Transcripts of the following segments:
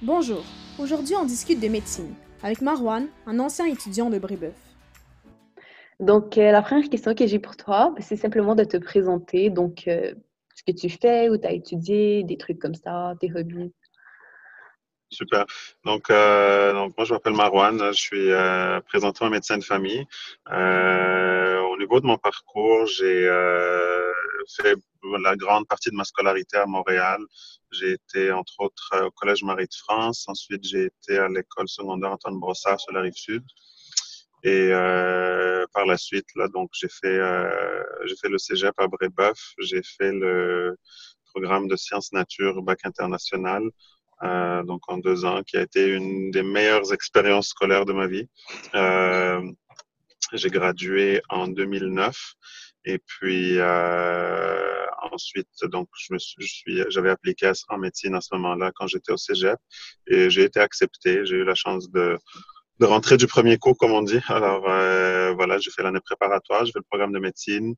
Bonjour, aujourd'hui on discute de médecine avec Marwan, un ancien étudiant de Brébeuf. Donc, euh, la première question que j'ai pour toi, ben, c'est simplement de te présenter. Donc, euh, ce que tu fais, où tu as étudié, des trucs comme ça, tes hobbies. Super. Donc, euh, donc moi, je m'appelle Marwan. Je suis euh, présentement médecin de famille. Euh, au niveau de mon parcours, j'ai euh, fait la grande partie de ma scolarité à Montréal. J'ai été, entre autres, au Collège Marie de France. Ensuite, j'ai été à l'école secondaire Antoine Brossard sur la rive sud. Et euh, par la suite, là, donc j'ai fait euh, j'ai fait le cégep à Brébeuf. J'ai fait le programme de sciences nature bac international, euh, donc en deux ans, qui a été une des meilleures expériences scolaires de ma vie. Euh, j'ai gradué en 2009 et puis euh, ensuite, donc je me suis, je suis, j'avais appliqué en médecine à ce moment-là quand j'étais au cégep et j'ai été accepté. J'ai eu la chance de de rentrer du premier coup, comme on dit. Alors, euh, voilà, j'ai fait l'année préparatoire, j'ai fait le programme de médecine.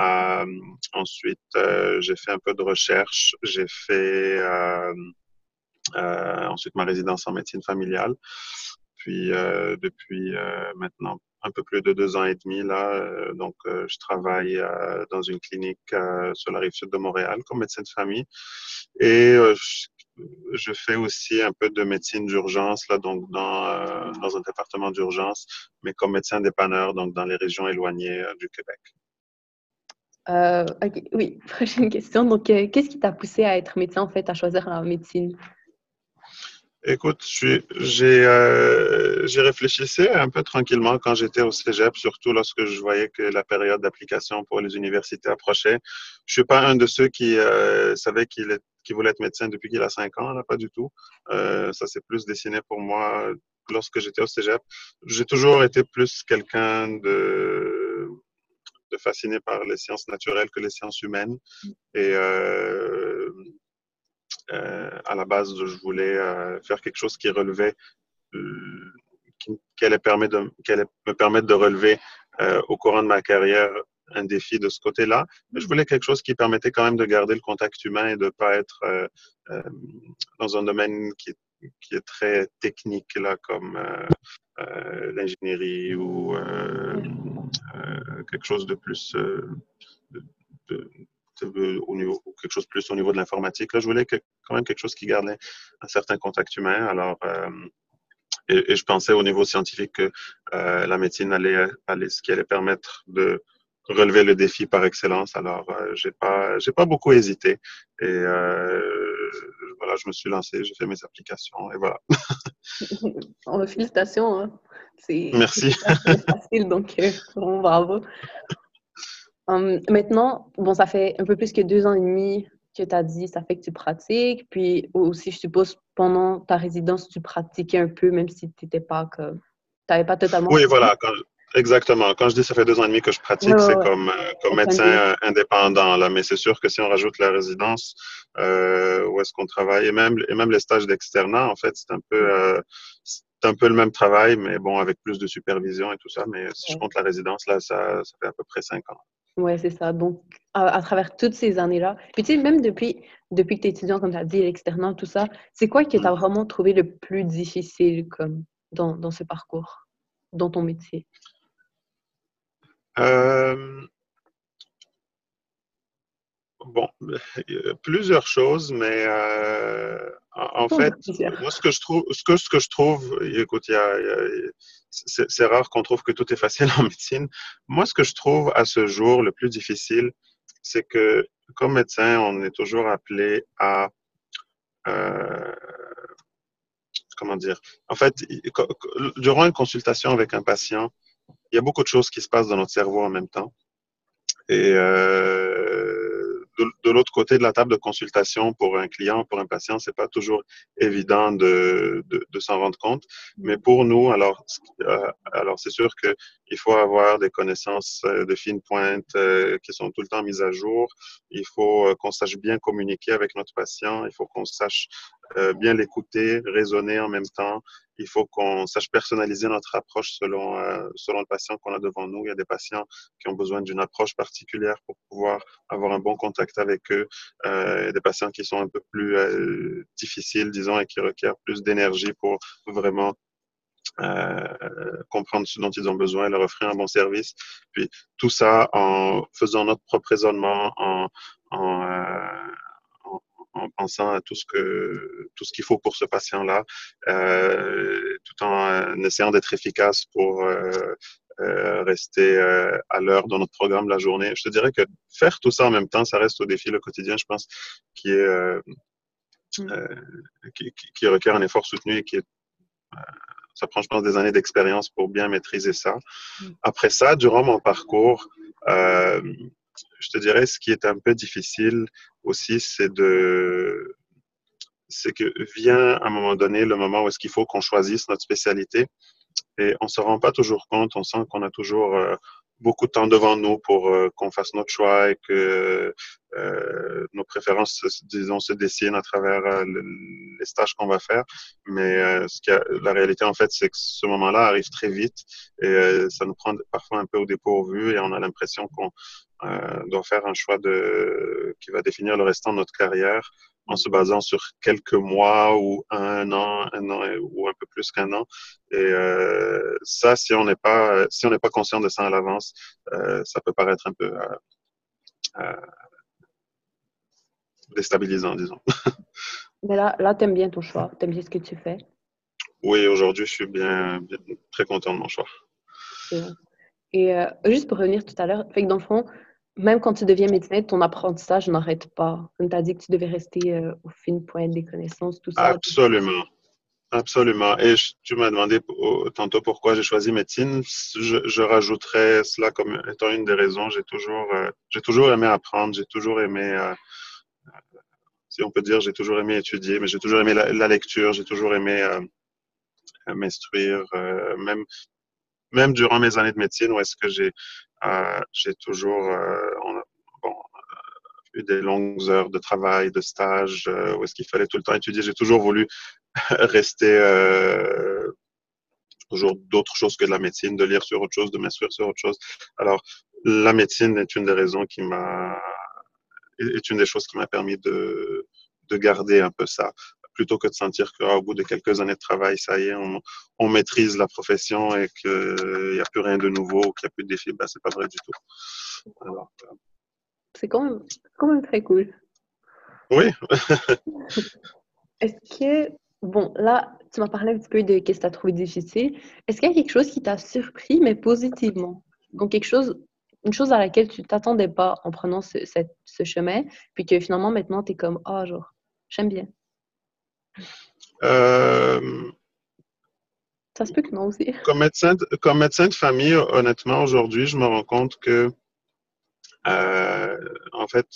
Euh, ensuite, euh, j'ai fait un peu de recherche. J'ai fait euh, euh, ensuite ma résidence en médecine familiale. Puis, euh, depuis maintenant un peu plus de deux ans et demi, là, donc, je travaille dans une clinique sur la rive sud de Montréal comme médecin de famille. Et je fais aussi un peu de médecine d'urgence, là, donc dans, euh, un département d'urgence, mais comme médecin dépanneur, donc dans les régions éloignées euh, du Québec. Euh, oui, prochaine question. Donc, euh, qu'est-ce qui t'a poussé à être médecin, en fait, à choisir la médecine? Écoute, j'ai euh, réfléchissé un peu tranquillement quand j'étais au cégep, surtout lorsque je voyais que la période d'application pour les universités approchait. Je suis pas un de ceux qui euh, savait qu'il qui voulait être médecin depuis qu'il a cinq ans, là, pas du tout. Euh, ça s'est plus dessiné pour moi lorsque j'étais au cégep. J'ai toujours été plus quelqu'un de, de fasciné par les sciences naturelles que les sciences humaines. Et euh, à la base, je voulais euh, faire quelque chose qui relevait, euh, qui, allait me permettre de relever euh, au courant de ma carrière un défi de ce côté-là. Mais je voulais quelque chose qui permettait quand même de garder le contact humain et de ne pas être euh, euh, dans un domaine qui, qui, est très technique, là, comme euh, l'ingénierie ou quelque chose de plus. De, au niveau, quelque chose plus au niveau de l'informatique. Là, je voulais que, quand même quelque chose qui gardait un certain contact humain. Alors, euh, et, et, je pensais au niveau scientifique que euh, la médecine allait, allait, ce qui allait permettre de relever le défi par excellence. Alors, euh, j'ai pas, j'ai pas beaucoup hésité. Et euh, voilà, je me suis lancé, j'ai fait mes applications et voilà. félicitations. Hein. Merci. C'est facile, donc bravo. Um, maintenant, bon, ça fait un peu plus que deux ans et demi que tu as dit, ça fait que tu pratiques. Puis aussi, je suppose, pendant ta résidence, tu pratiquais un peu, même si tu n'étais pas que. Tu n'avais pas totalement. Oui, voilà. Quand, exactement. Quand je dis ça fait deux ans et demi que je pratique, ouais, c'est ouais. comme, euh, comme médecin indépendant. Là. Mais c'est sûr que si on rajoute la résidence, euh, où est-ce qu'on travaille, et même, et même les stages d'externat, en fait, c'est un peu. Euh, un peu le même travail, mais bon, avec plus de supervision et tout ça. Mais si je compte la résidence, là, ça, ça fait à peu près cinq ans. Oui, c'est ça. Donc, à, à, travers toutes ces années-là, puis tu sais, même depuis, depuis que tu es étudiant, comme tu as dit, l'externat, tout ça, c'est quoi que tu as vraiment trouvé le plus difficile comme, dans, dans ce parcours, dans ton métier? Euh... Bon, plusieurs choses, mais euh, en, en fait, moi, ce que je trouve, ce que, ce que je trouve, écoute, c'est rare qu'on trouve que tout est facile en médecine. Moi, ce que je trouve à ce jour le plus difficile, c'est que comme médecin, on est toujours appelé à euh, comment dire? En fait, durant une consultation avec un patient, il y a beaucoup de choses qui se passent dans notre cerveau en même temps. Et euh, de, l'autre côté de la table de consultation pour un client, pour un patient, c'est pas toujours évident de, de, de s'en rendre compte. Mais pour nous, alors, euh, alors c'est sûr que il faut avoir des connaissances de fine pointe euh, qui sont tout le temps mises à jour. Il faut euh, qu'on sache bien communiquer avec notre patient. Il faut qu'on sache bien l'écouter, raisonner en même temps. Il faut qu'on sache personnaliser notre approche selon, selon le patient qu'on a devant nous. Il y a des patients qui ont besoin d'une approche particulière pour pouvoir avoir un bon contact avec eux. Euh, des patients qui sont un peu plus difficiles, disons, et qui requièrent plus d'énergie pour vraiment euh, comprendre ce dont ils ont besoin, leur offrir un bon service. Puis tout ça en faisant notre propre raisonnement, en, en, euh, en pensant à tout ce que tout ce qu'il faut pour ce patient-là, euh, tout en essayant d'être efficace pour euh, euh, rester euh, à l'heure dans notre programme de la journée. Je te dirais que faire tout ça en même temps, ça reste au défi le quotidien, je pense, qui est mm. qui, qui, requiert un effort soutenu et qui est ça prend, je pense, des années d'expérience pour bien maîtriser ça. Mm. Après ça, durant mon parcours, euh, je te dirais, ce qui est un peu difficile aussi, c'est de, c'est que vient à un moment donné le moment où est-ce qu'il faut qu'on choisisse notre spécialité et on se rend pas toujours compte. On sent qu'on a toujours euh, beaucoup de temps devant nous pour euh, qu'on fasse notre choix et que euh, nos préférences, disons, se dessinent à travers les stages qu'on va faire. Mais ce qui a, la réalité, en fait, c'est que ce moment-là arrive très vite et ça nous prend parfois un peu au dépourvu et on a l'impression qu'on doit faire un choix de, qui va définir le restant de notre carrière en se basant sur quelques mois ou un an, un an ou un peu plus qu'un an. Et euh, ça, si on n'est pas, si on n'est pas conscient de ça à l'avance, euh, ça peut paraître un peu euh, euh déstabilisant, disons. Mais là, là, t'aimes bien ton choix, t'aimes bien ce que tu fais. Oui, aujourd'hui, je suis bien, bien, très content de mon choix. Et euh, juste pour revenir tout à l'heure, fait que dans le fond, même quand tu deviens médecin, ton apprentissage n'arrête pas. Comme tu as dit que tu devais rester euh, au fin point des connaissances, tout ça. Absolument. Absolument. Et tu m'as demandé tantôt pourquoi j'ai choisi médecine. Je, je, rajouterais cela comme étant une des raisons. J'ai toujours, euh, aimé apprendre. J'ai toujours aimé, euh, si on peut dire, j'ai toujours aimé étudier, mais j'ai toujours aimé la, la lecture. J'ai toujours aimé m'instruire, même même durant mes années de médecine, où est-ce que j'ai euh, j'ai toujours euh, euh, eu des longues heures de travail, de stage, où est-ce qu'il fallait tout le temps étudier. J'ai toujours voulu rester toujours d'autres choses que de la médecine, de lire sur autre chose, de m'instruire sur autre chose. Alors, la médecine est une des raisons qui m'a est une des choses qui m'a permis de, de garder un peu ça plutôt que de sentir qu'au bout de quelques années de travail, ça y est, on, on maîtrise la profession et qu'il n'y a plus rien de nouveau, qu'il n'y a plus de défis, ben, c'est pas vrai du tout. Euh, c'est quand même, quand même très cool. Oui. Est-ce que, bon, là, tu m'as parlé un petit peu de ce que tu as trouvé difficile. Est-ce qu'il y a quelque chose qui t'a surpris, mais positivement? Donc, quelque chose, une chose à laquelle tu t'attendais pas en prenant ce, ce, chemin, puis que finalement, maintenant, tu es comme, ah, oh, genre, j'aime bien. Euh, ça se peut que non aussi. Comme médecin, comme médecin de famille, honnêtement, aujourd'hui, je me rends compte que, euh, en fait,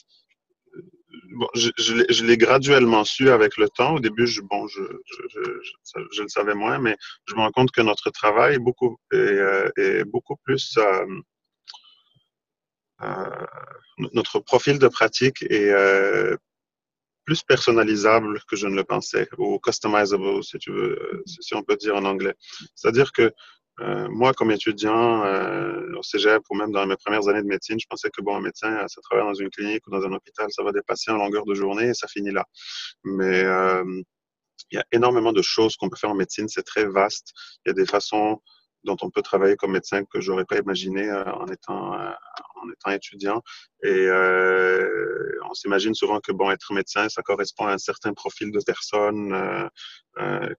bon, je, je, l'ai graduellement su avec le temps. Au début, je, bon, je, je, le savais moins, mais je me rends compte que notre travail est beaucoup, est, euh, est beaucoup plus. Euh, notre profil de pratique est plus personnalisable que je ne le pensais, ou customizable, si tu veux, euh, si on peut dire en anglais. C'est-à-dire que euh, moi, comme étudiant euh, au cégep ou même dans mes premières années de médecine, je pensais que bon, un médecin, ça travaille dans une clinique ou dans un hôpital, ça va des patients en longueur de journée et ça finit là. Mais euh, il y a énormément de choses qu'on peut faire en médecine, c'est très vaste. Il y a des façons dont on peut travailler comme médecin que j'aurais pas imaginé euh, en étant euh, en étant étudiant. Et euh, on s'imagine souvent que bon, être médecin, ça correspond à un certain profil de personne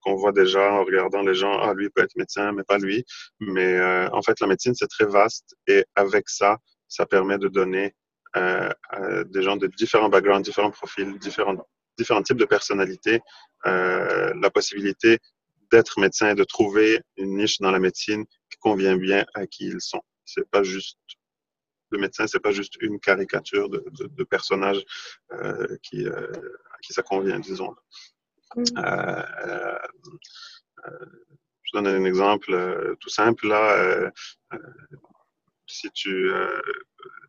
qu'on voit déjà en regardant les gens. Ah, lui peut être médecin, mais pas lui. Mais en fait, la médecine c'est très vaste et avec ça, ça permet de donner des gens de différents backgrounds, différents profils, différents différents types de personnalités, la possibilité d'être médecin et de trouver une niche dans la médecine qui convient bien à qui ils sont. C'est pas juste le médecin, c'est pas juste une caricature de, de, de personnage euh, qui, euh, à qui ça convient, disons. Mm. Euh, euh, euh je donne un exemple euh, tout simple là. si tu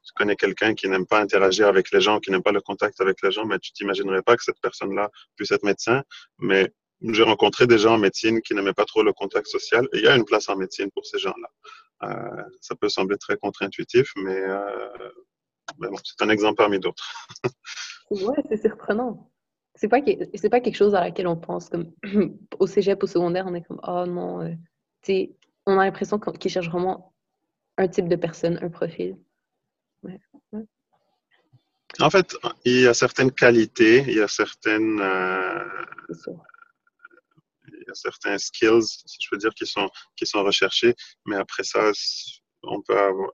tu connais quelqu'un qui n'aime pas interagir avec les gens, qui n'aime pas le contact avec les gens, mais tu t'imaginerais pas que cette personne-là puisse être médecin. Mais j'ai rencontré des gens en médecine qui n'aimaient pas trop le contact social et il y a une place en médecine pour ces gens-là. Euh, ça peut sembler très contre-intuitif, mais, euh, bon, c'est un exemple parmi d'autres. ouais, c'est surprenant. C'est pas, pas quelque chose à laquelle on pense. Comme au cégep, au secondaire, on est comme, oh non, euh, sais, on a l'impression qu'ils cherchent vraiment un type de personne, un profil. Ouais. En fait, il y a certaines qualités, il y a certaines, euh, y a certains skills, si je veux dire, qui sont, qui sont recherchés, mais après ça, on peut euh,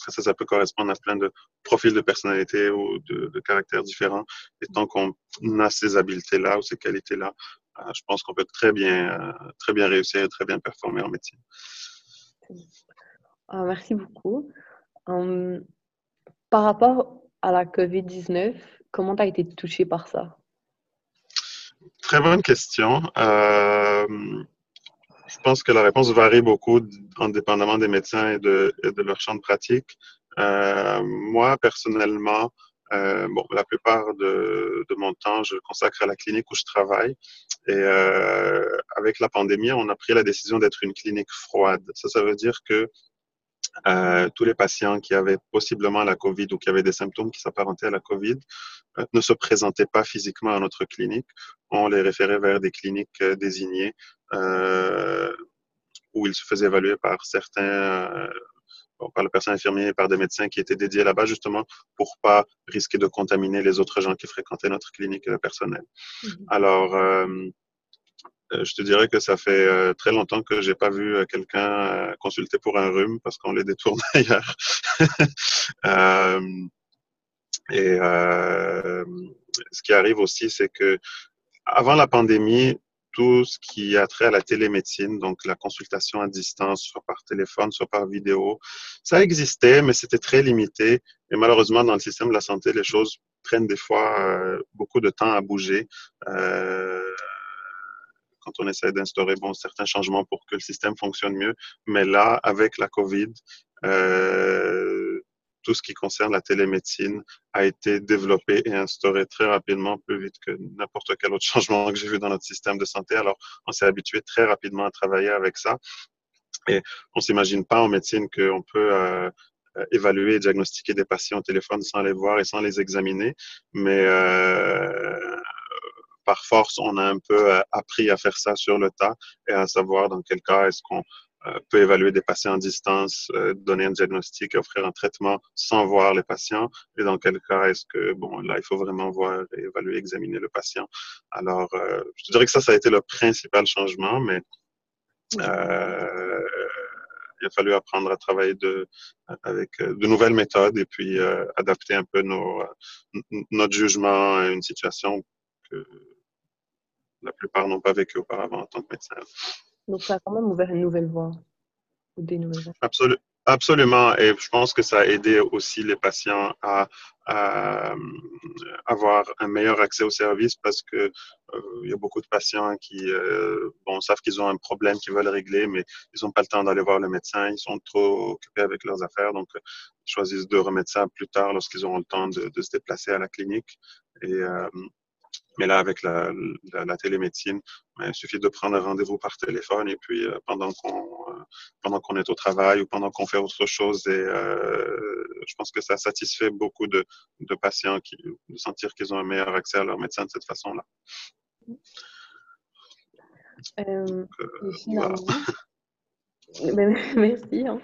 après ça, ça peut correspondre à plein de profils de personnalité ou de, de caractères différents. Et tant qu'on a ces habiletés-là ou ces qualités-là, euh, je pense qu'on peut très bien, très bien réussir et très bien performer en médecine. Ah, merci beaucoup. Hum, par rapport à la COVID-19, comment tu as été touché par ça? Très bonne question. Euh, je pense que la réponse varie beaucoup indépendamment des médecins et de, leur champ de pratique. Euh, moi, personnellement, euh, bon, la plupart de, mon temps, je le consacre à la clinique où je travaille. Et avec la pandémie, on a pris la décision d'être une clinique froide. Ça, ça veut dire que euh, tous les patients qui avaient possiblement la COVID ou qui avaient des symptômes qui s'apparentaient à la COVID euh, ne se présentaient pas physiquement à notre clinique. On les référait vers des cliniques euh, désignées où ils se faisaient évaluer par certains, par le personnel infirmier et par des médecins qui étaient dédiés là-bas justement pour pas risquer de contaminer les autres gens qui fréquentaient notre clinique et le personnel. Mmh Alors, je te dirais que ça fait euh, très longtemps que j'ai pas vu euh, quelqu'un consulter pour un rhume parce qu'on les détourne ailleurs. et ce qui arrive aussi, c'est que avant la pandémie, tout ce qui a trait à la télémédecine, donc la consultation à distance, soit par téléphone, soit par vidéo, ça existait, mais c'était très limité. Et malheureusement, dans le système de la santé, les choses prennent des fois beaucoup de temps à bouger. Euh, quand on essaie d'instaurer bon, certains changements pour que le système fonctionne mieux. Mais là, avec la COVID, euh, tout ce qui concerne la télémédecine a été développé et instauré très rapidement, plus vite que n'importe quel autre changement que j'ai vu dans notre système de santé. Alors, on s'est habitué très rapidement à travailler avec ça. Et on s'imagine pas en médecine qu'on peut euh, évaluer et diagnostiquer des patients au téléphone sans les voir et sans les examiner. Mais euh, par force, on a un peu euh, appris à faire ça sur le tas et à savoir dans quel cas est-ce qu'on euh, peut évaluer des patients à distance, euh, donner un diagnostic et offrir un traitement sans voir les patients. Et dans quel cas est-ce que, bon, là, il faut vraiment voir, évaluer, examiner le patient. Alors, je dirais que ça, ça a été le principal changement, mais euh, il a fallu apprendre à travailler de, avec de nouvelles méthodes et puis adapter un peu nos, notre jugement à une situation que la plupart n'ont pas vécu auparavant en tant que médecin. Donc, ça a quand même ouvert une nouvelle voie ou des nouvelles voies. absolument. Et je pense que ça a aidé aussi les patients à, euh, avoir un meilleur accès aux services parce que euh, il y a beaucoup de patients qui euh, bon, savent qu'ils ont un problème qu'ils veulent régler, mais ils n'ont pas le temps d'aller voir le médecin. Ils sont trop occupés avec leurs affaires. Donc, ils choisissent de remettre ça plus tard lorsqu'ils auront le temps de, de, se déplacer à la clinique. Et mais là, avec la, la, télémédecine, ben, il suffit de prendre un rendez-vous par téléphone et puis euh, pendant qu'on euh, pendant qu'on est au travail ou pendant qu'on fait autre chose, et euh, je pense que ça satisfait beaucoup de, de patients qui de sentir qu'ils ont un meilleur accès à leur médecin de cette façon-là. Ben, merci. Hein.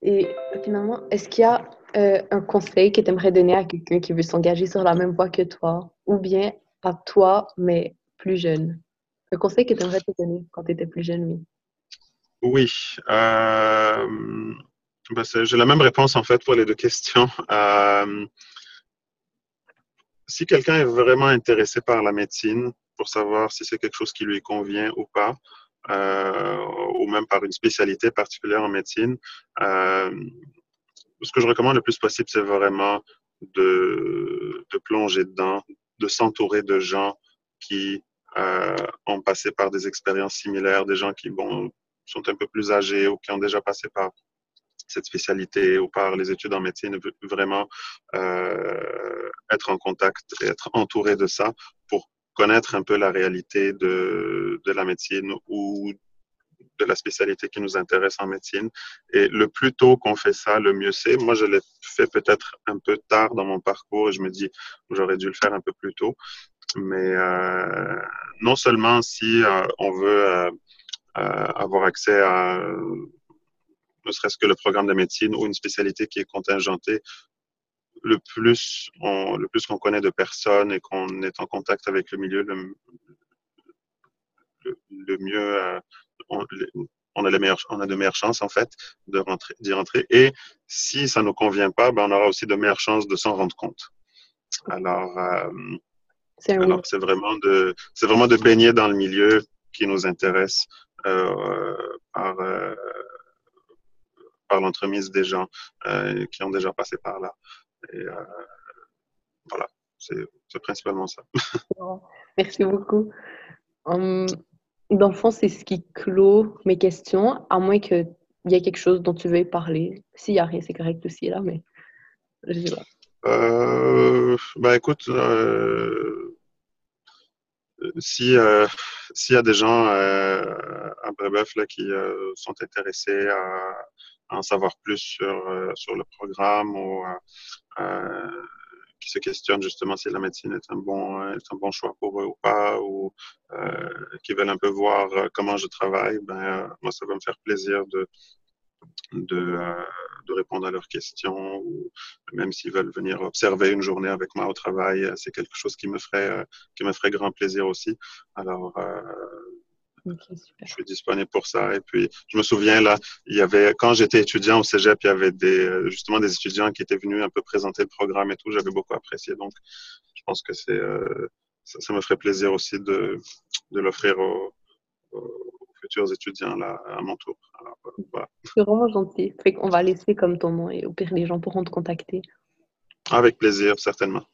Et finalement, est-ce qu'il y a un conseil que tu aimerais donner à quelqu'un qui veut s'engager sur la même voie que toi, ou bien à toi, mais plus jeune? Le conseil que tu aimerais te donner quand tu étais plus jeune, oui. Oui. Euh, ben, J'ai la même réponse en fait pour les deux questions. Euh, si quelqu'un est vraiment intéressé par la médecine pour savoir si c'est quelque chose qui lui convient ou pas, euh, ou même par une spécialité particulière en médecine, euh, ce que je recommande le plus possible, c'est vraiment de, de, plonger dedans, de s'entourer de gens qui euh, ont passé par des expériences similaires, des gens qui bon, sont un peu plus âgés ou qui ont déjà passé par cette spécialité ou par les études en médecine, vraiment euh, être en contact et être entouré de ça pour connaître un peu la réalité de, de la médecine ou de la spécialité qui nous intéresse en médecine. Et le plus tôt qu'on fait ça, le mieux c'est. Moi, je l'ai fait peut-être un peu tard dans mon parcours et je me dis, j'aurais dû le faire un peu plus tôt. Mais euh, non seulement si euh, on veut euh, avoir accès à ne serait-ce que le programme de médecine ou une spécialité qui est contingentée, le plus on, le plus qu'on connaît de personnes et qu'on est en contact avec le milieu, le, le, mieux on, on, a les meilleures, on a de meilleures chances en fait rentrer, d'y rentrer. Et si ça ne nous convient pas, ben, on aura aussi de meilleures chances de s'en rendre compte. Alors, euh, c'est vraiment de, c'est vraiment de baigner dans le milieu qui nous intéresse euh, par, euh, par l'entremise des gens euh, qui ont déjà passé par là. Et euh, voilà, c'est, c'est principalement ça. Merci beaucoup. Hum, dans le fond, c'est ce qui clôt mes questions, à moins qu'il y ait quelque chose dont tu veuilles parler. S'il n'y a rien, c'est correct aussi, là, mais je sais pas. Euh, ben écoute, euh, si euh, s'il y a des gens euh, à Brébeuf là, qui euh, sont intéressés à, à, en savoir plus sur, sur le programme ou se questionnent justement si la médecine est un bon, est un bon choix pour eux ou pas, ou euh, qui veulent un peu voir euh, comment je travaille, ben, euh, moi, ça va me faire plaisir de, de, euh, de, répondre à leurs questions, ou même s'ils veulent venir observer une journée avec moi au travail, c'est quelque chose qui me ferait, qui me ferait grand plaisir aussi. Alors, je suis disponible pour ça. Et puis, je me souviens, là, il y avait, quand j'étais étudiant au cégep, il y avait des, euh, justement des étudiants qui étaient venus un peu présenter le programme et tout. J'avais beaucoup apprécié. Donc, je pense que c'est, euh, ça, me ferait plaisir aussi de, de l'offrir aux, futurs étudiants là, à mon tour. Euh, c'est vraiment gentil. Fait qu'on va laisser comme ton nom et au pire, les gens pourront te contacter. Avec plaisir, certainement.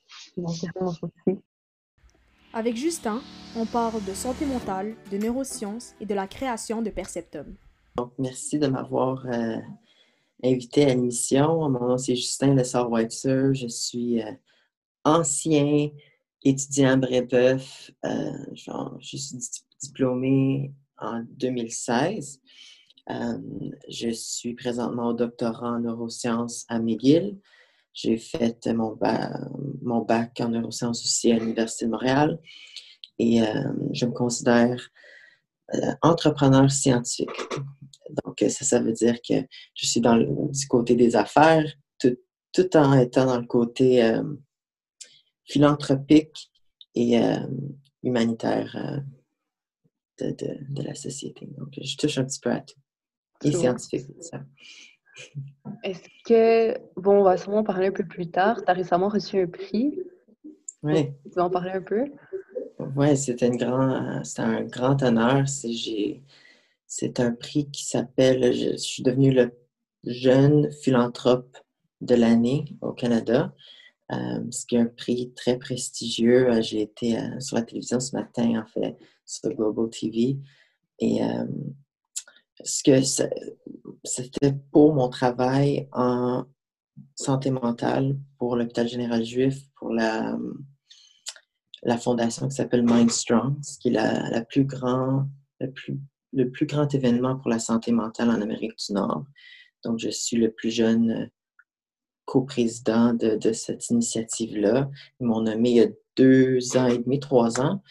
Avec Justin, on parle de santé mentale, de neurosciences et de la création de Perceptum. Donc, merci de m'avoir euh, invité à l'émission. Mon nom, c'est Justin Lessard-Whitesur. Je suis euh, ancien étudiant à Brébeuf. Euh, je suis diplômé en 2016. je suis présentement au doctorat en neurosciences à McGill. J'ai fait mon, mon bac en neurosciences aussi à l'Université de Montréal et euh, je me considère euh, entrepreneur scientifique. Donc, ça, ça veut dire que je suis dans le, du côté des affaires, tout, tout en étant dans le côté euh, philanthropique et humanitaire de, de, de, la société. Donc, je touche un petit peu à tout. Et scientifique, ça. Est-ce que, bon, on va sûrement parler un peu plus tard. Tu as récemment reçu un prix. Oui. Tu veux en parler un peu? Oui, c'est un grand, un grand honneur. C'est un prix qui s'appelle, je, suis devenu le jeune philanthrope de l'année au Canada. Euh, ce qui est un prix très prestigieux. Euh, j'ai été euh, sur la télévision ce matin, en fait, sur Global TV. Et euh, ce que c'était pour mon travail en santé mentale pour l'hôpital général juif, pour la, la fondation qui s'appelle Mind Strong, qui est la, la plus grand, le, plus, le plus grand événement pour la santé mentale en Amérique du Nord. Donc, je suis le plus jeune coprésident de, de cette initiative-là. Ils m'ont nommé il y a deux ans et demi, trois ans.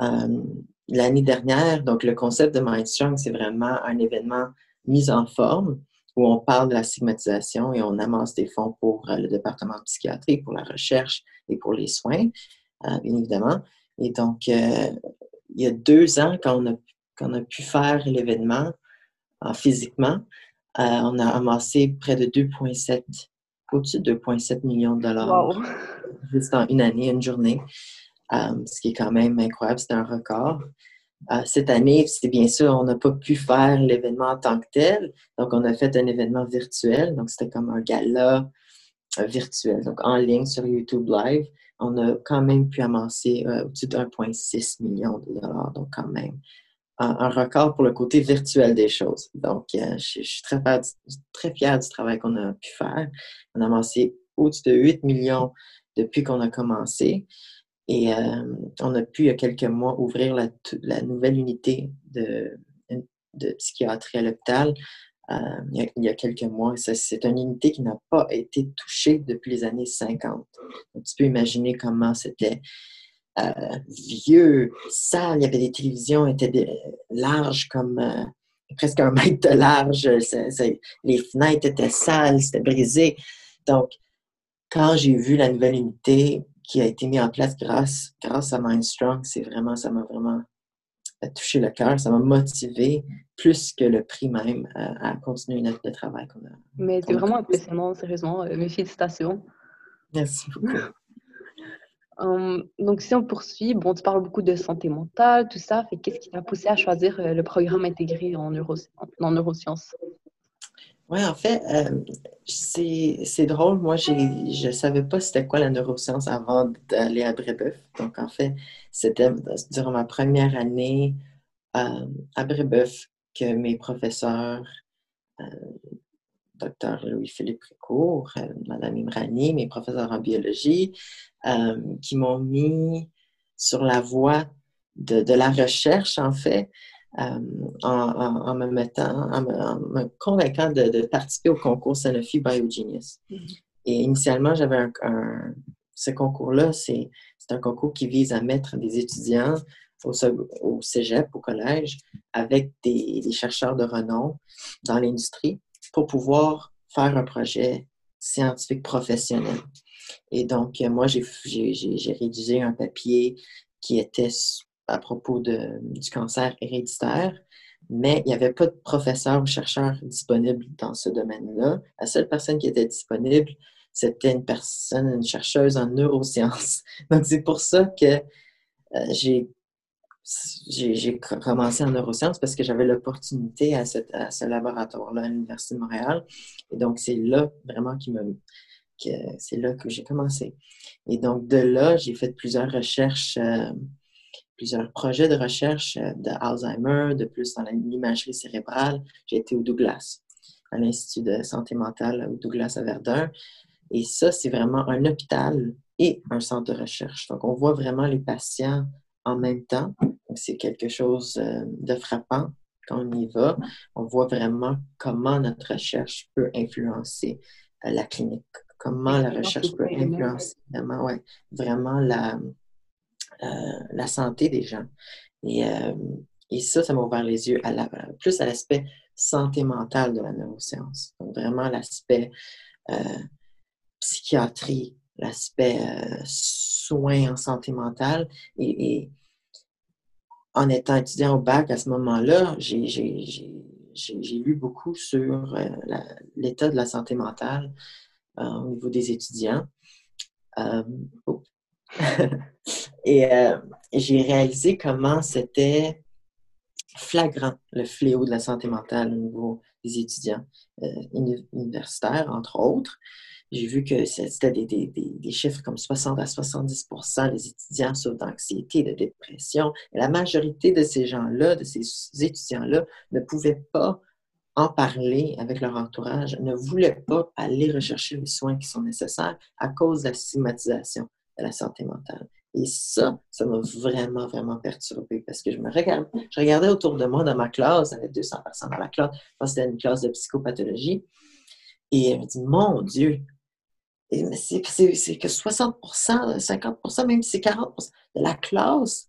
Euh, l'année dernière, donc le concept de Mind Strong, c'est vraiment un événement mis en forme où on parle de la stigmatisation et on amasse des fonds pour euh, le département de psychiatrie, pour la recherche et pour les soins, euh, bien évidemment. Et donc, euh, il y a deux ans, quand on a, quand on a pu faire l'événement physiquement, on a amassé près de 2,7, au-dessus de 2,7 millions de dollars juste en une année, une journée. Ce qui est quand même incroyable, c'est un record cette année, c'est bien sûr, on n'a pas pu faire l'événement en tant que tel. Donc, on a fait un événement virtuel. Donc, c'était comme un gala euh, virtuel, donc en ligne sur YouTube Live. On a quand même pu amasser euh, au-dessus de 1,6 million de dollars. Donc, quand même, un, record pour le côté virtuel des choses. Donc, je, suis très fière, très fière du travail qu'on a pu faire. On a amassé au-dessus de 8 millions depuis qu'on a commencé. Et on a pu, il y a quelques mois, ouvrir la, nouvelle unité de, psychiatrie à l'hôpital euh, il, y a, quelques mois. C'est une unité qui n'a pas été touchée depuis les années 50. Donc, tu peux imaginer comment c'était euh, vieux, sale. Il y avait des télévisions étaient larges comme euh, presque un mètre de large. les fenêtres étaient sales, c'était brisé. Donc, quand j'ai vu la nouvelle unité qui a été mise en place grâce, grâce à Mindstrong, c'est vraiment, ça m'a vraiment touché le cœur, ça m'a motivé plus que le prix même à, continuer notre le travail qu'on a. Mais c'est vraiment impressionnant, sérieusement. Euh, mes félicitations. Merci beaucoup. Hum, donc, si on poursuit, bon, tu parles beaucoup de santé mentale, tout ça. Fait qu'est-ce qui t'a poussé à choisir euh, le programme intégré en, neuro, en neurosciences? Oui, en fait, euh, c'est drôle. Moi, je ne savais pas c'était quoi la neuroscience avant d'aller à Brébeuf. Donc, en fait, c'était durant ma première année euh, à Brébeuf que mes professeurs, euh, docteur Louis-Philippe Ricourt, euh, Madame Imrani, mes professeurs en biologie, qui m'ont mis sur la voie de, la recherche, en fait, en, me mettant, en me, convainquant de, participer au concours Sanofi Biogenius. Mm-hmm. Et initialement, j'avais un, ce concours-là, c'est un concours qui vise à mettre des étudiants au, au cégep, au collège, avec des, chercheurs de renom dans l'industrie pour pouvoir faire un projet scientifique professionnel. Et donc, moi, j'ai rédigé un papier qui était à propos du cancer héréditaire, mais il n'y avait pas de professeur ou chercheur disponible dans ce domaine-là. La seule personne qui était disponible, c'était une personne, une chercheuse en neurosciences. Donc, c'est pour ça que euh, j'ai j'ai commencé en neurosciences parce que j'avais l'opportunité à, ce laboratoire-là à l'Université de Montréal. Et donc, c'est là vraiment qui me, c'est là que j'ai commencé. Et donc, de là, j'ai fait plusieurs recherches, euh, plusieurs projets de recherche euh, d'Alzheimer, de plus dans l'imagerie cérébrale. J'ai été au Douglas, à l'Institut de santé mentale au Douglas à Verdun. Et ça, c'est vraiment un hôpital et un centre de recherche. Donc, on voit vraiment les patients en même temps. C'est quelque chose euh, de frappant quand on y va. On voit vraiment comment notre recherche peut influencer euh, la clinique, comment la recherche peut influencer vraiment, ouais, vraiment la, la santé des gens. Et, et ça, ça m'a ouvert les yeux plus à l'aspect santé mentale de la neuroscience. Donc, vraiment l'aspect psychiatrie, l'aspect euh, soins en santé mentale. Et, en étant étudiant au bac à ce moment-là, j'ai lu beaucoup sur euh, l'état de la santé mentale euh, au niveau des étudiants. Et j'ai réalisé comment c'était flagrant le fléau de la santé mentale au niveau des étudiants universitaires, entre autres. J'ai vu que c'était des, chiffres comme 60 à 70% des étudiants souffrent d'anxiété, de dépression. La majorité de ces gens-là, de ces étudiants-là, ne pouvaient pas en parler avec leur entourage, ne voulaient pas aller rechercher les soins qui sont nécessaires à cause de la stigmatisation de la santé mentale. Et ça, ça m'a vraiment, vraiment perturbée parce que je me regardais, autour de moi dans ma classe, il y avait 200 personnes dans la classe, je c'était une classe de psychopathologie. Et je me dit, mon Dieu, c'est que 60% 50% même si c'est 40% de la classe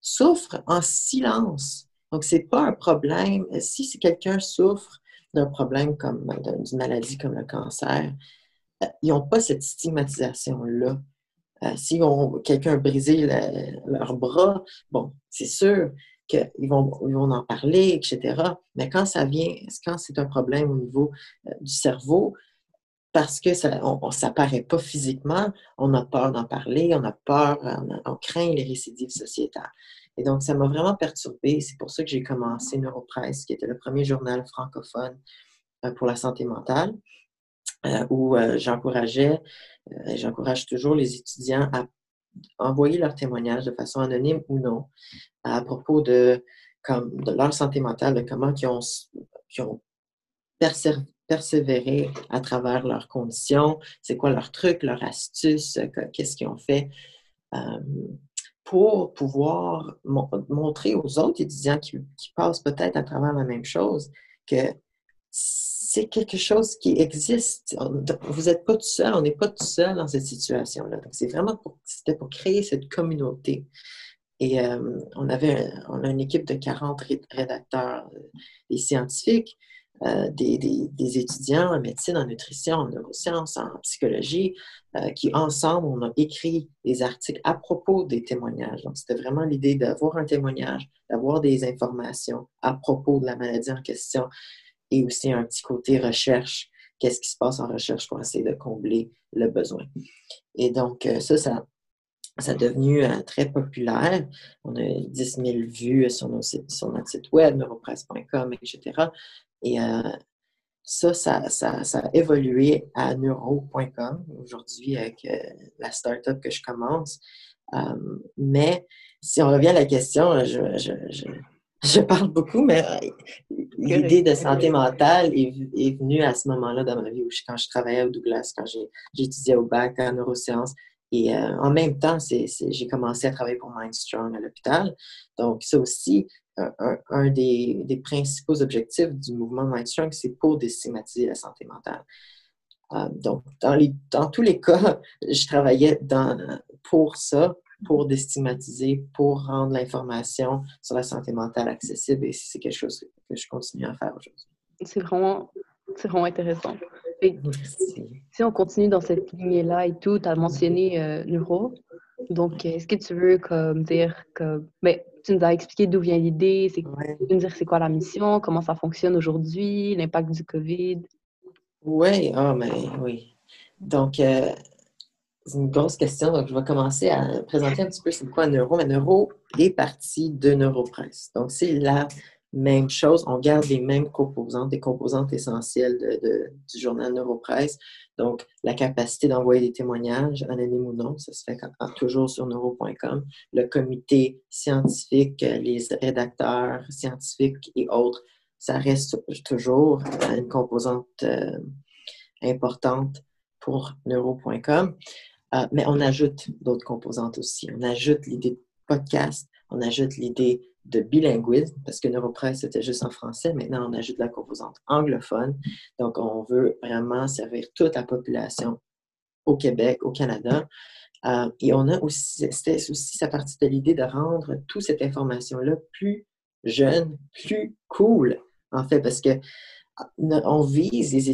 souffre en silence. Donc, ce n'est pas un problème. Si quelqu'un souffre d'un problème comme d'une maladie comme le cancer, euh, ils n'ont pas cette stigmatisation-là. Euh, si quelqu'un a brisé leur bras, bon, c'est sûr qu'ils vont, ils vont en parler, etc. Mais quand ça vient, quand c'est un problème au niveau euh, du cerveau, parce que ça ne paraît pas physiquement, on a peur d'en parler, on a peur, on, craint les récidives sociétales. Et donc, ça m'a vraiment perturbée. C'est pour ça que j'ai commencé Neuropresse, qui était le premier journal francophone euh, pour la santé mentale, où euh, j'encourage toujours les étudiants à envoyer leurs témoignages de façon anonyme ou non à propos de leur santé mentale, de comment ils ont, persévéré à travers leurs conditions, c'est quoi leur truc, leur astuce, qu'est-ce qu'ils ont fait pour pouvoir montrer aux autres étudiants qui, passent peut-être à travers la même chose que c'est quelque chose qui existe. Vous n'êtes pas tout seul, on n'est pas tout seul dans cette situation-là. Donc, c'est vraiment pour, c'était pour créer cette communauté. Et euh, on avait on a une équipe de 40 rédacteurs, euh, des scientifiques, euh, des, étudiants en médecine, en nutrition, en neurosciences, en psychologie, qui ensemble, on a écrit des articles à propos des témoignages. Donc, c'était vraiment l'idée d'avoir un témoignage, d'avoir des informations à propos de la maladie en question et aussi un petit côté recherche. Qu'est-ce qui se passe en recherche pour essayer de combler le besoin? Et donc, euh, ça, ça, ça a devenu très populaire. On a 10 000 vues sur, notre site web, neuropresse.com, etc. Et euh, ça, ça, ça, a évolué à neuro.com aujourd'hui avec euh, la startup que je commence. Euh, mais si on revient à la question, je, parle beaucoup, mais l'idée de santé mentale est, est, venue à ce moment-là dans ma vie, où quand je travaillais au Douglas, quand j'étudiais au bac en neurosciences. Et en même temps, j'ai commencé à travailler pour Mindstrong à l'hôpital. Donc, ça aussi, un, des, principaux objectifs du mouvement Mindstrong, c'est pour déstigmatiser la santé mentale. Euh, donc, dans, les, dans, tous les cas, je travaillais dans, pour ça, pour déstigmatiser, pour rendre l'information sur la santé mentale accessible et c'est quelque chose que je continue à faire aujourd'hui. C'est vraiment, vraiment intéressant. si on continue dans cette lignée-là et tout, tu as mentionné euh, neuro. Donc, est-ce que tu veux comme, dire que. Mais tu nous as expliqué d'où vient l'idée, c'est nous dire c'est quoi la mission, comment ça fonctionne aujourd'hui, l'impact du COVID? Oui, ah, mais oui. Donc, euh, c'est une grosse question. Donc, je vais commencer à présenter un petit peu c'est quoi Neuro. Mais Neuro est partie de Neuropresse. Donc, c'est la même chose. On garde les mêmes composantes, des composantes essentielles du journal Neuropresse. Donc, la capacité d'envoyer des témoignages, anonymes ou non, ça se fait toujours sur neuro.com. Le comité scientifique, les rédacteurs scientifiques et autres, ça reste toujours une composante euh, importante pour neuro.com. Euh, mais on ajoute d'autres composantes aussi. On ajoute l'idée de podcast, on ajoute l'idée de bilinguisme, parce que Neuropresse, c'était juste en français. Maintenant, on ajoute la composante anglophone. Donc, on veut vraiment servir toute la population au Québec, au Canada. Euh, et on a aussi, c'était aussi sa partie de l'idée de rendre toute cette information-là plus jeune, plus cool, en fait, parce que on vise les,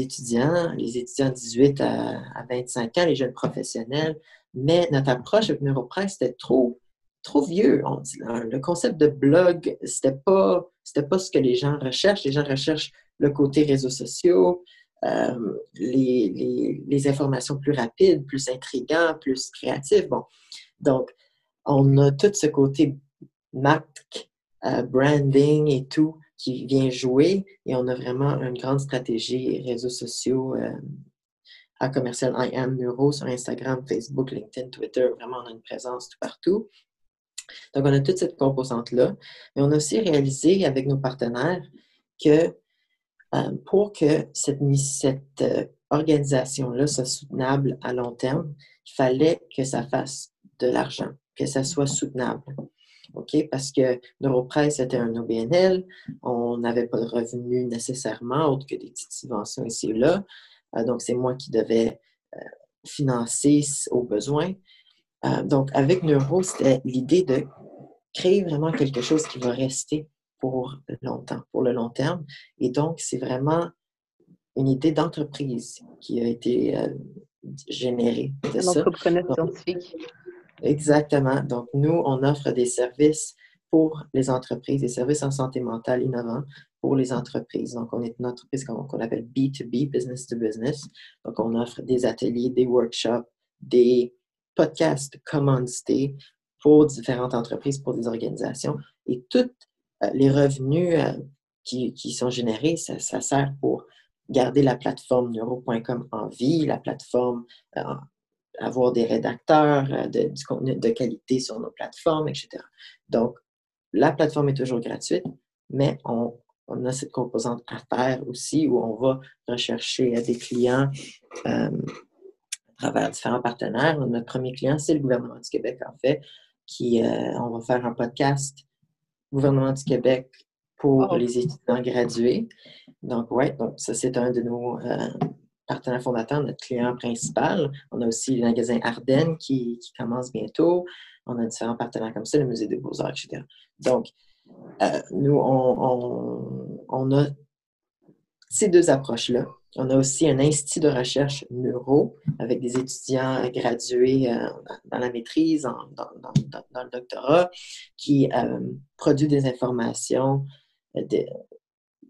étudiants, les étudiants de 18 à, à, 25 ans, les jeunes professionnels, mais notre approche avec Neuropresse, c'était trop trop vieux. le concept de blog, c'était pas, pas ce que les gens recherchent. Les gens recherchent le côté réseaux sociaux, euh, les, informations plus rapides, plus intrigants, plus créatifs. Bon, donc, on a tout ce côté marque, euh, branding et tout qui vient jouer et on a vraiment une grande stratégie réseaux sociaux euh, à commercial I am sur Instagram, Facebook, LinkedIn, Twitter. Vraiment, on a une présence tout partout. Donc, on a toute cette composante-là. Mais on a aussi réalisé avec nos partenaires que euh, pour que cette, euh, organisation-là soit soutenable à long terme, il fallait que ça fasse de l'argent, que ça soit soutenable. OK? Parce que Neuropresse était un OBNL, on n'avait pas de revenus nécessairement, autre que des petites subventions ici et là. Euh, donc, c'est moi qui devais financer aux besoins. Euh, donc, avec Neuro, c'était l'idée de créer vraiment quelque chose qui va rester pour longtemps, pour le long terme. Et donc, c'est vraiment une idée d'entreprise qui a été euh, générée. De entrepreneur scientifique. Exactement. Donc, nous, on offre des services pour les entreprises, des services en santé mentale innovants pour les entreprises. Donc, on est une entreprise qu'on appelle B2B, business to business. Donc, on offre des ateliers, des workshops, des podcasts commandités pour différentes entreprises, pour des organisations. Et tous euh, les revenus euh, qui, sont générés, ça, sert pour garder la plateforme neuro.com en vie, la plateforme, euh, avoir des rédacteurs, de, du contenu de qualité sur nos plateformes, etc. Donc, la plateforme est toujours gratuite, mais on, on a cette composante affaires aussi où on va rechercher des clients euh, à travers différents partenaires. Notre premier client, c'est le gouvernement du Québec, en fait, qui, euh, on va faire un podcast gouvernement du Québec pour Oh. les étudiants gradués. Donc, ouais, donc ça, c'est un de nos euh, partenaires fondateurs, notre client principal. On a aussi le magasin Ardennes qui, commence bientôt. On a différents partenaires comme ça, le Musée des Beaux-Arts, etc. Donc, euh, nous, on, a ces deux approches-là. On a aussi un institut de recherche neuro avec des étudiants gradués euh, dans la maîtrise, dans, le doctorat, qui euh, produit des informations, euh,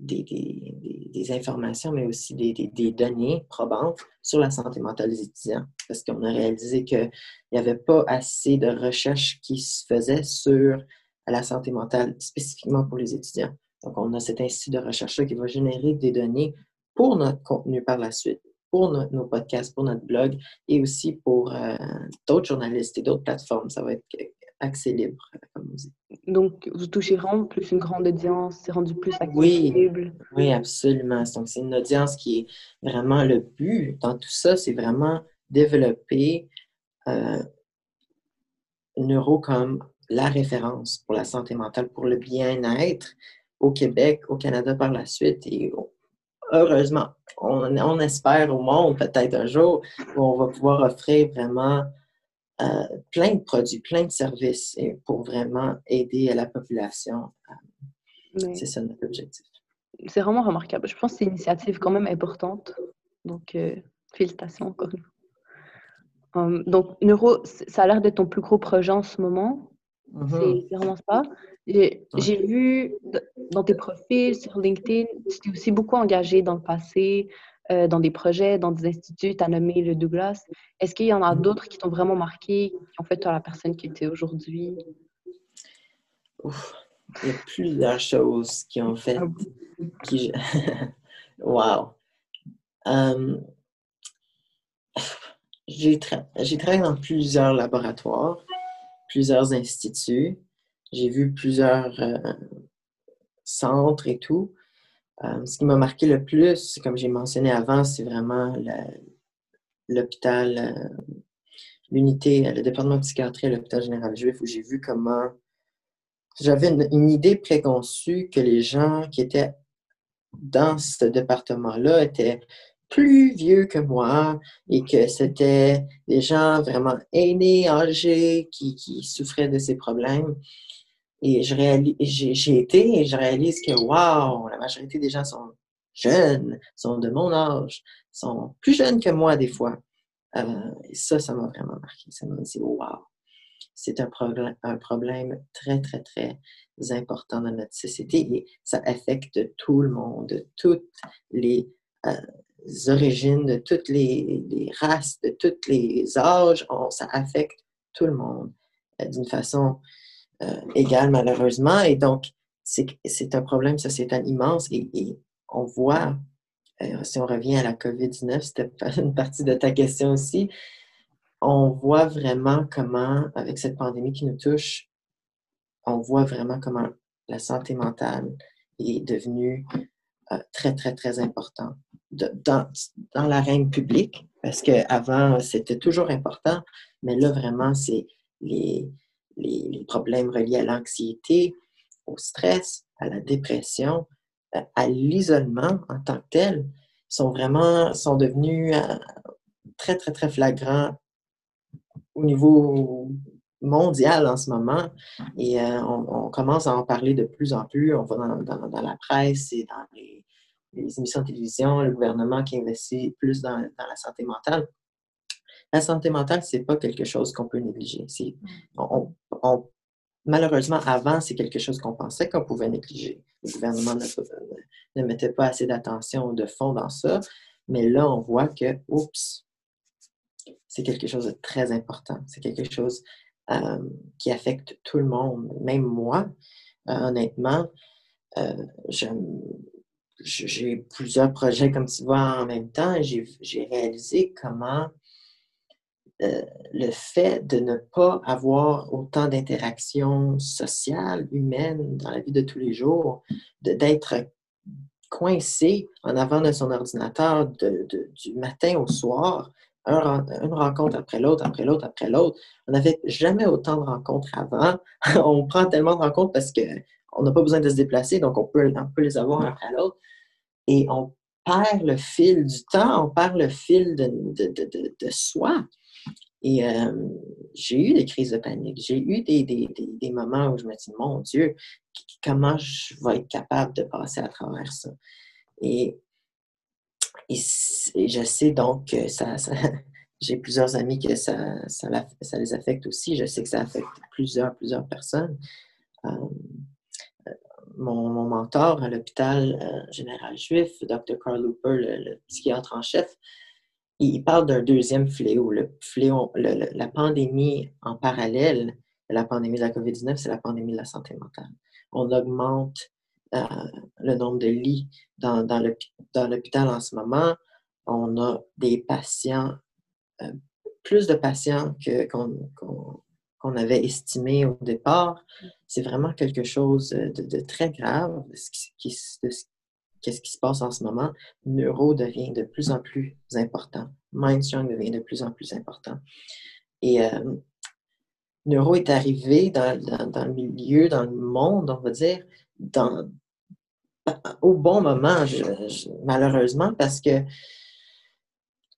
des, informations, mais aussi des, données probantes sur la santé mentale des étudiants. Parce qu'on a réalisé qu'il n'y avait pas assez de recherche qui se faisait sur la santé mentale spécifiquement pour les étudiants. Donc, on a cet institut de recherche-là qui va générer des données pour notre contenu par la suite, pour no- nos podcasts, pour notre blog et aussi pour euh, d'autres journalistes et d'autres plateformes. Ça va être accès libre, euh, comme on dit. Donc, vous touchez vraiment plus une grande audience, c'est rendu plus Oui. accessible. Oui, absolument. Donc, c'est une audience qui est vraiment le but dans tout ça, c'est vraiment développer euh, Neuro comme la référence pour la santé mentale, pour le bien-être au Québec, au Canada par la suite. Et heureusement, on, on espère au monde peut-être un jour où on va pouvoir offrir vraiment euh, plein de produits, plein de services et pour vraiment aider la population. Mais C'est ça notre objectif. c'est vraiment remarquable. Je pense que c'est une initiative quand même importante. Donc, euh, félicitations encore. Hum, donc, Neuro, ça a l'air d'être ton plus gros projet en ce moment. Mhm. C'est c'est vraiment ça. J'ai vu dans tes profils sur LinkedIn, tu t'es aussi beaucoup engagé dans le passé, euh, dans des projets, dans des instituts. Tu as nommé le Douglas. Est-ce qu'il y en a Mhm. d'autres qui t'ont vraiment marqué, qui ont fait toi la personne que tu es aujourd'hui? Il y a plusieurs choses qui ont fait. Ah Qui... wow. Euh, J'ai tra- travaillé dans plusieurs laboratoires, plusieurs instituts. J'ai vu plusieurs euh, centres et tout. Euh, ce qui m'a marqué le plus, comme j'ai mentionné avant, c'est vraiment l'hôpital, euh, l'unité, le département de psychiatrie à l'hôpital général juif, où j'ai vu comment j'avais une, idée préconçue que les gens qui étaient dans ce département-là étaient plus vieux que moi et que c'était des gens vraiment aînés, âgés, qui souffraient de ces problèmes. Et j'ai, été et je réalise que, waouh, la majorité des gens sont jeunes, sont de mon âge, sont plus jeunes que moi des fois. Euh, et ça, ça m'a vraiment marqué. Ça m'a dit, waouh, c'est un, problème un problème très, très, très important dans notre société et ça affecte tout le monde, de toutes les euh, origines, de toutes les, races, de tous les âges. Ça affecte tout le monde euh, d'une façon égale, malheureusement. Et donc, c'est un problème sociétal immense et, on voit, euh, si on revient à la COVID-19, c'était une partie de ta question aussi, on voit vraiment comment, avec cette pandémie qui nous touche, on voit vraiment comment la santé mentale est devenue euh, très, très, très important de- dans, dans l'arène publique, parce qu'avant, c'était toujours important, mais là, vraiment, c'est les, les, problèmes reliés à l'anxiété, au stress, à la dépression, euh, à l'isolement en tant que tel, sont vraiment, sont devenus euh, très, très, très flagrants au niveau mondial en ce moment. Et euh, on, commence à en parler de plus en plus. On va dans, la presse et dans les, émissions de télévision, le gouvernement qui investit plus dans la santé mentale. La santé mentale, c'est pas quelque chose qu'on peut négliger. On- on- malheureusement, avant, c'est quelque chose qu'on pensait qu'on pouvait négliger. Le gouvernement ne, ne mettait pas assez d'attention ou de fond dans ça. Mais là, on voit que, oups, c'est quelque chose de très important. C'est quelque chose euh, qui affecte tout le monde, même moi. Euh, honnêtement, euh, j'ai plusieurs projets comme tu vois en même temps j'ai réalisé comment euh, le fait de ne pas avoir autant d'interactions sociales, humaines dans la vie de tous les jours, d'être coincé en avant de son ordinateur du matin au soir, une rencontre après l'autre, après l'autre, après l'autre. On n'avait jamais autant de rencontres avant. on prend tellement de rencontres parce qu'on n'a pas besoin de se déplacer, donc on peut, on peut les avoir après l'autre. Et on perd le fil du temps, on perd le fil de, soi. Et euh, j'ai eu des crises de panique. J'ai eu des, des, moments où je me dis, mon Dieu, comment je vais être capable de passer à travers ça? Et, je sais donc que ça, j'ai plusieurs amis que ça, ça, ça, les affecte aussi. Je sais que ça affecte plusieurs, plusieurs personnes. Euh, mon, mentor à l'hôpital euh, général juif, Dr. Carl Looper, le, psychiatre en chef, il, parle d'un deuxième fléau, le fléau, la pandémie en parallèle de la pandémie de la COVID-19, c'est la pandémie de la santé mentale. On augmente euh, le nombre de lits dans, dans l'hôpital en ce moment. On a des patients, euh, plus de patients qu'on qu'on avait estimé au départ. C'est vraiment quelque chose de, très grave, ce qui, qu'est-ce qui se passe en ce moment. Neuro devient de plus en plus important. Mindstrong devient de plus en plus important. Et euh, Neuro est arrivé dans, le milieu, dans le monde, on va dire, dans, au bon moment, malheureusement, parce que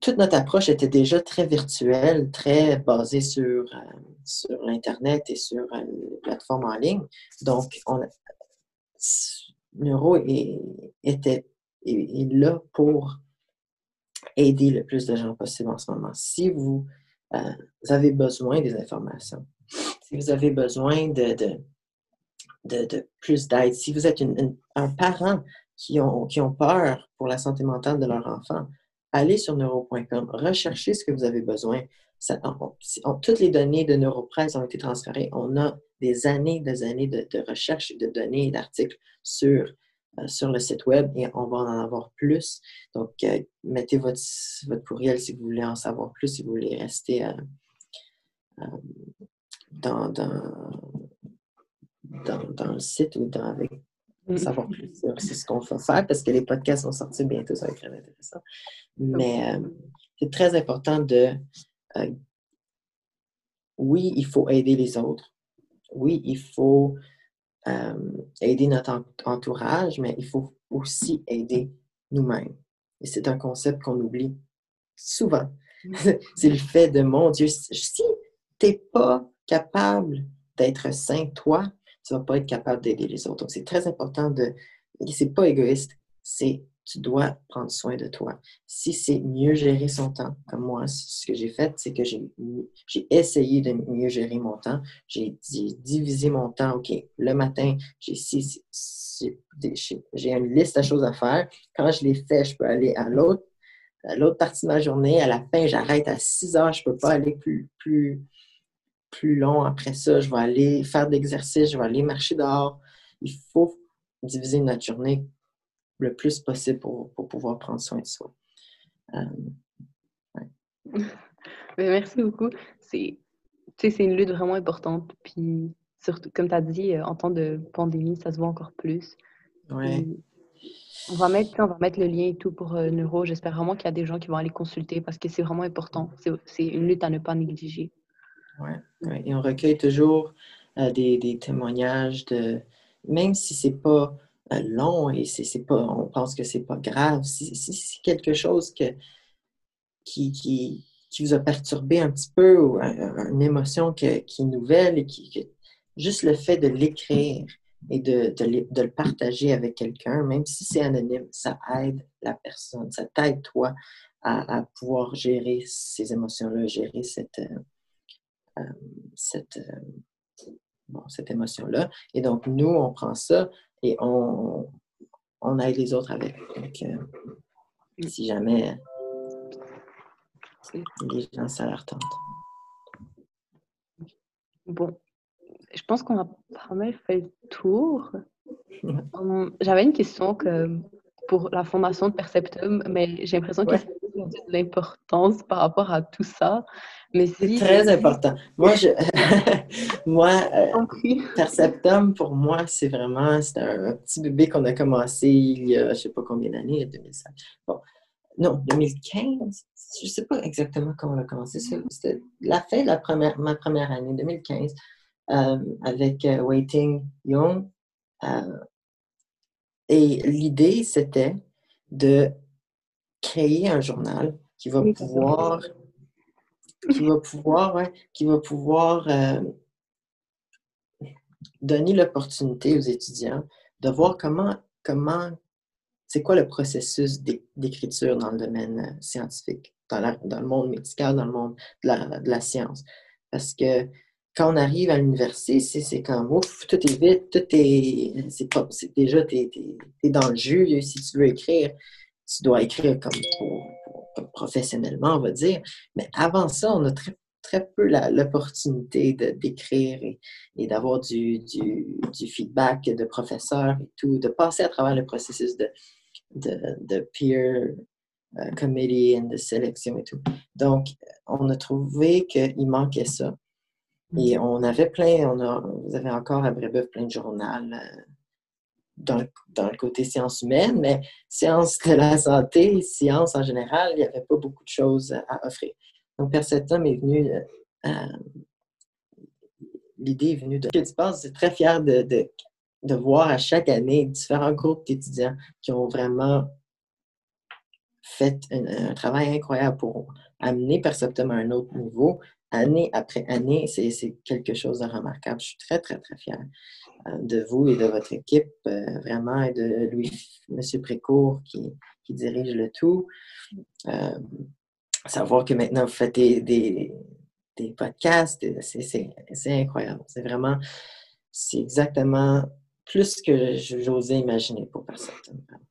toute notre approche était déjà très virtuelle, très basée sur, euh, sur l'Internet et sur euh, les plateformes en ligne. Donc, on, Neuro est, était, là pour aider le plus de gens possible en ce moment. Si vous, euh, avez besoin des informations, si vous avez besoin de, plus d'aide, si vous êtes un parent qui ont, qui ont peur pour la santé mentale de leur enfant, allez sur neuro.com, recherchez ce que vous avez besoin. toutes les données de NeuroPresse ont été transférées. On a des années, des années de, recherche, de données et d'articles sur, euh, sur le site web et on va en avoir plus. Donc, euh, mettez votre, votre courriel si vous voulez en savoir plus, si vous voulez rester euh, dans, dans, dans, le site ou dans, avec Mm. savoir plus c'est ce qu'on va faire parce que les podcasts vont sortir bientôt, ça va être très intéressant. Mais euh, c'est très important de. Euh, oui, il faut aider les autres. Oui, il faut euh, aider notre entourage, mais il faut aussi aider nous-mêmes. Et c'est un concept qu'on oublie souvent. Mm. c'est le fait de mon Dieu, si tu n'es pas capable d'être saint, toi, tu vas pas être capable d'aider les autres. Donc, c'est très important de. C'est pas égoïste, c'est tu dois prendre soin de toi. Si c'est mieux gérer son temps, comme moi, ce que j'ai fait, c'est que j'ai essayé de mieux gérer mon temps. J'ai divisé mon temps. OK, le matin, j'ai j'ai une liste de choses à faire. Quand je l'ai fait, je peux aller à l'autre l'autre partie de ma journée. À la fin, j'arrête à 6 heures. Je ne peux pas aller plus, plus, plus long après ça, je vais aller faire de l'exercice, je vais aller marcher dehors. Il faut diviser notre journée le plus possible pour, pouvoir prendre soin de soi. Euh, merci beaucoup. C'est une lutte vraiment importante. Puis, surtout, comme tu as dit, euh, en temps de pandémie, ça se voit encore plus. Ouais. On va, mettre, on va mettre le lien et tout pour euh, Neuro. J'espère vraiment qu'il y a des gens qui vont aller consulter parce que c'est vraiment important. C'est une lutte à ne pas négliger. Ouais, Et on recueille toujours euh, des, des, témoignages de, même si c'est pas euh, long et c'est pas, on pense que c'est pas grave, si, c'est quelque chose que, qui, qui, qui, vous a perturbé un petit peu ou une émotion qui est nouvelle et qui, juste le fait de l'écrire et de, de, le partager avec quelqu'un, même si c'est anonyme, ça aide la personne, ça t'aide toi à, pouvoir gérer ces émotions-là, gérer cette, euh, euh, cette, euh, cette émotion-là. Et donc, nous, on prend ça et on, on aide les autres avec. Donc, euh, si jamais les gens, ça leur tente. Bon, je pense qu'on a pas mal fait le tour. Hum, j'avais une question que pour la fondation de Perceptum, mais j'ai l'impression que l'importance par rapport à tout ça. Mais c'est très important. Moi, je, moi euh, pour moi, c'est vraiment c'est un, petit bébé qu'on a commencé il y a, je sais pas combien d'années, 2005. Bon, non, 2015. Je sais pas exactement comment on a commencé. C'était la fin de la première, ma première année, 2015, euh, avec euh, Waiting Young. et l'idée, c'était de créer un journal qui va pouvoir qui va pouvoir, qui va pouvoir euh, donner l'opportunité aux étudiants de voir comment, comment c'est quoi le processus d'écriture dans le domaine euh, scientifique, dans, dans, le monde médical, dans le monde de la, de la science. Parce que quand on arrive à l'université, c'est comme ouf, tout est vite, tout est. C'est déjà, tu es, dans le jeu. Si tu veux écrire, tu dois écrire comme professionnellement, on va dire. Mais avant ça, on a très, très peu l'opportunité d'écrire et, d'avoir du, du, feedback de professeurs et tout, de passer à travers le processus de, de, peer euh, committee et de sélection et tout. Donc, on a trouvé qu'il manquait ça. Et on avait plein, on a, vous avez encore à Brébeuf plein de journaux euh, dans le, côté sciences humaines, mais sciences de la santé, sciences en général, il n'y avait pas beaucoup de choses à offrir. Donc, Perceptum est venu, euh, euh, l'idée est venue de... Que tu penses, je suis très fière de, de, de, voir à chaque année différents groupes d'étudiants qui ont vraiment fait un, travail incroyable pour amener Perceptum à un autre niveau. Année après année, c'est quelque chose de remarquable. Je suis très, très, très fière. Euh, de vous et de votre équipe, euh, vraiment, et de Louis, M. Précourt qui, dirige le tout. Euh, savoir que maintenant vous faites des, des, podcasts, c'est incroyable. C'est vraiment, c'est exactement plus que j'osais imaginer pour personne.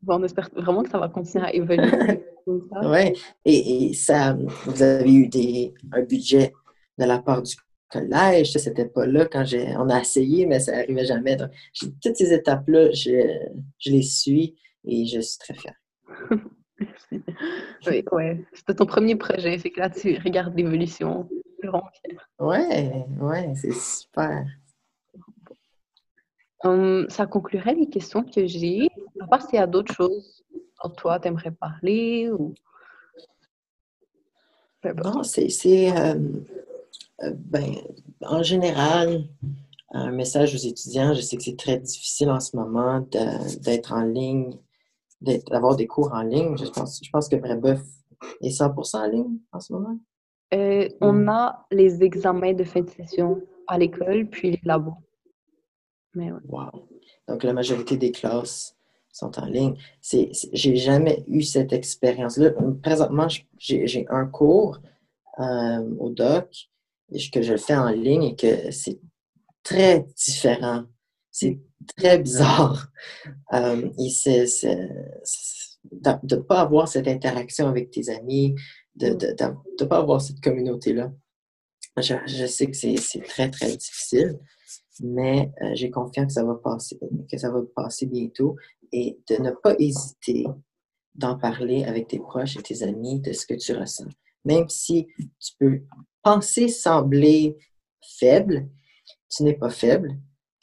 Bon, on espère vraiment que ça va continuer à évoluer. oui, et, et, ça, vous avez eu des, un budget de la part du collège, c'était pas là quand on a essayé, mais ça n'arrivait jamais. Donc, toutes ces étapes-là, je, les suis et je suis très fière. Merci. Oui, ouais. C'était ton premier projet, fait que là, tu regardes l'évolution. Ouais, ouais, c'est super. Hum, ça conclurait les questions que j'ai. À part s'il y a d'autres choses dont toi, tu aimerais parler ou. Bon, c'est. Euh, ben, en général, un message aux étudiants, je sais que c'est très difficile en ce moment d'être en ligne, d'avoir des cours en ligne. Je pense, je pense que Brébeuf est 100% en ligne en ce moment. Euh, on a les examens de fin de session à l'école, puis les labos. Mais Wow. Donc, la majorité des classes sont en ligne. J'ai jamais eu cette expérience-là. Présentement, j'ai un cours euh, au doc que je le fais en ligne et que c'est très différent. C'est très bizarre. Euh, et c'est, de ne pas avoir cette interaction avec tes amis, de ne pas avoir cette communauté-là. Je, je, sais que c'est, très, très difficile, mais euh, j'ai confiance que ça va passer, que ça va passer bientôt et de ne pas hésiter d'en parler avec tes proches et tes amis de ce que tu ressens. Même si tu peux penser sembler faible, tu n'es pas faible.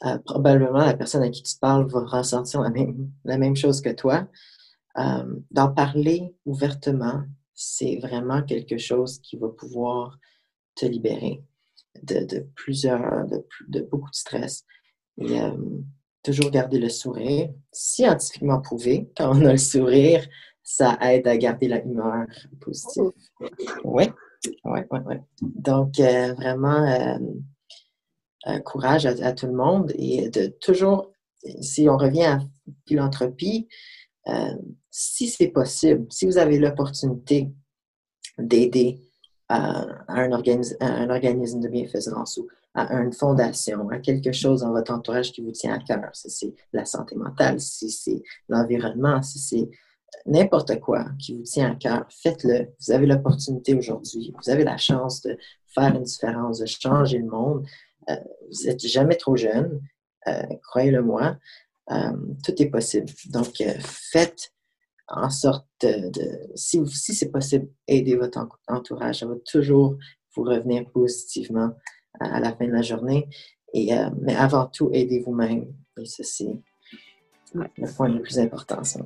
Euh, probablement, la personne à qui tu parles va ressentir la même, la même chose que toi. Euh, d'en parler ouvertement, c'est vraiment quelque chose qui va pouvoir te libérer de, plusieurs, de, beaucoup de stress. Et euh, toujours garder le sourire. Scientifiquement prouvé, quand on a le sourire, ça aide à garder la humeur positive. Oui. Oui, oui, oui. Donc, euh, vraiment, euh, courage à, tout le monde et de toujours, si on revient à philanthropie, euh, si c'est possible, si vous avez l'opportunité d'aider à, un un organisme de bienfaisance ou à une fondation, à quelque chose dans votre entourage qui vous tient à cœur, si c'est la santé mentale, si c'est l'environnement, si c'est n'importe quoi qui vous tient à cœur, faites-le. Vous avez l'opportunité aujourd'hui. Vous avez la chance de faire une différence, de changer le monde. Euh, vous n'êtes jamais trop jeune, euh, croyez-le moi. Euh, tout est possible. Donc, faites en sorte de, si, si c'est possible, aider votre entourage. Ça va toujours vous revenir positivement à, la fin de la journée. Et, mais avant tout, aidez vous-même. Et c'est le point le plus important, ça.